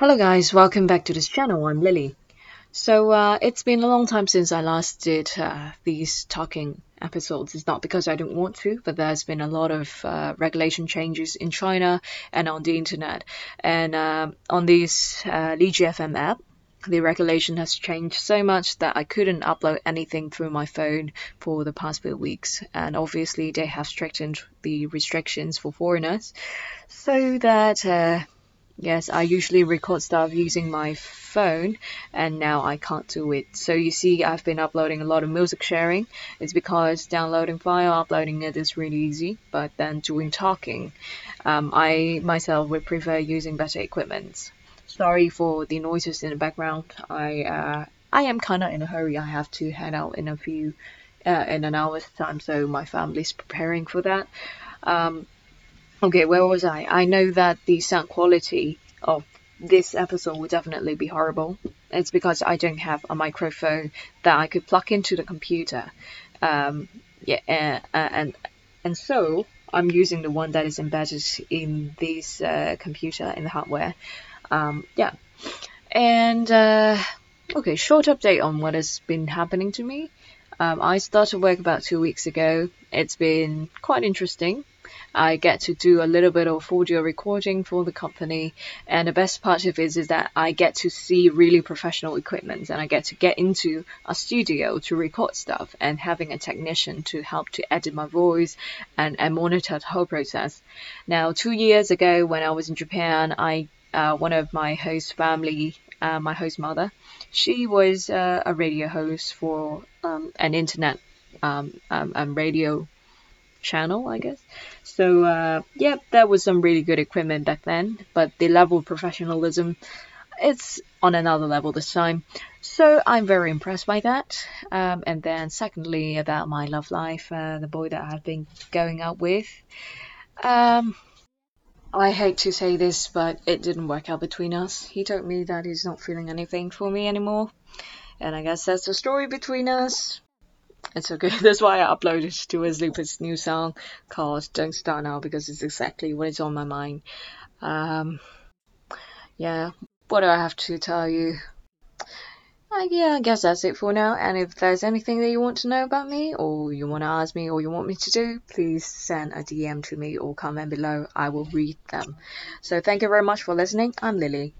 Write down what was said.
Hello guys, welcome back to this channel. I'm Lily. So uh, it's been a long time since I last did uh, these talking episodes. It's not because I don't want to, but there's been a lot of uh, regulation changes in China and on the internet. And uh, on this uh, app, the regulation has changed so much that I couldn't upload anything through my phone for the past few weeks. And obviously, they have strengthened the restrictions for foreigners so that uh, Yes, I usually record stuff using my phone and now I can't do it. So you see I've been uploading a lot of music sharing. It's because downloading file, uploading it is really easy, but then doing talking, um, I myself would prefer using better equipment. Sorry for the noises in the background. I uh, I am kinda in a hurry. I have to head out in a few uh, in an hour's time, so my family's preparing for that. Um, Okay, where was I? I know that the sound quality of this episode will definitely be horrible. It's because I don't have a microphone that I could plug into the computer. Um, yeah, uh, and and so I'm using the one that is embedded in this uh, computer in the hardware. Um, yeah, and uh, okay, short update on what has been happening to me. Um, I started work about two weeks ago. It's been quite interesting. I get to do a little bit of audio recording for the company. And the best part of it is that I get to see really professional equipment and I get to get into a studio to record stuff and having a technician to help to edit my voice and, and monitor the whole process. Now, two years ago when I was in Japan, I uh, one of my host family, uh, my host mother, she was uh, a radio host for um, an internet um, um, radio channel, I guess. So uh, yeah, that was some really good equipment back then, but the level of professionalism, it's on another level this time. So I'm very impressed by that. Um, and then secondly, about my love life, uh, the boy that I've been going out with. Um, I hate to say this, but it didn't work out between us. He told me that he's not feeling anything for me anymore. And I guess that's the story between us. It's okay. That's why I uploaded Dua Lipa's new song called Don't Start Now because it's exactly what is on my mind. Um, yeah, what do I have to tell you? Uh, yeah, I guess that's it for now. And if there's anything that you want to know about me, or you want to ask me, or you want me to do, please send a DM to me or comment below. I will read them. So thank you very much for listening. I'm Lily.